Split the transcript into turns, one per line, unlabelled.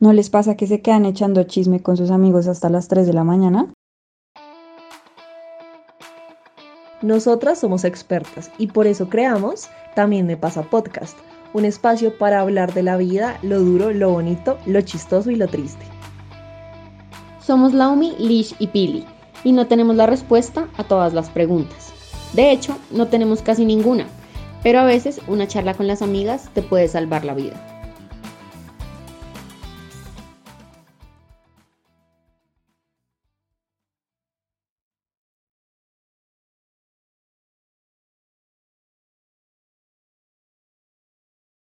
¿No les pasa que se quedan echando chisme con sus amigos hasta las 3 de la mañana?
Nosotras somos expertas y por eso creamos También me pasa podcast, un espacio para hablar de la vida, lo duro, lo bonito, lo chistoso y lo triste.
Somos Laumi, Lish y Pili y no tenemos la respuesta a todas las preguntas. De hecho, no tenemos casi ninguna, pero a veces una charla con las amigas te puede salvar la vida.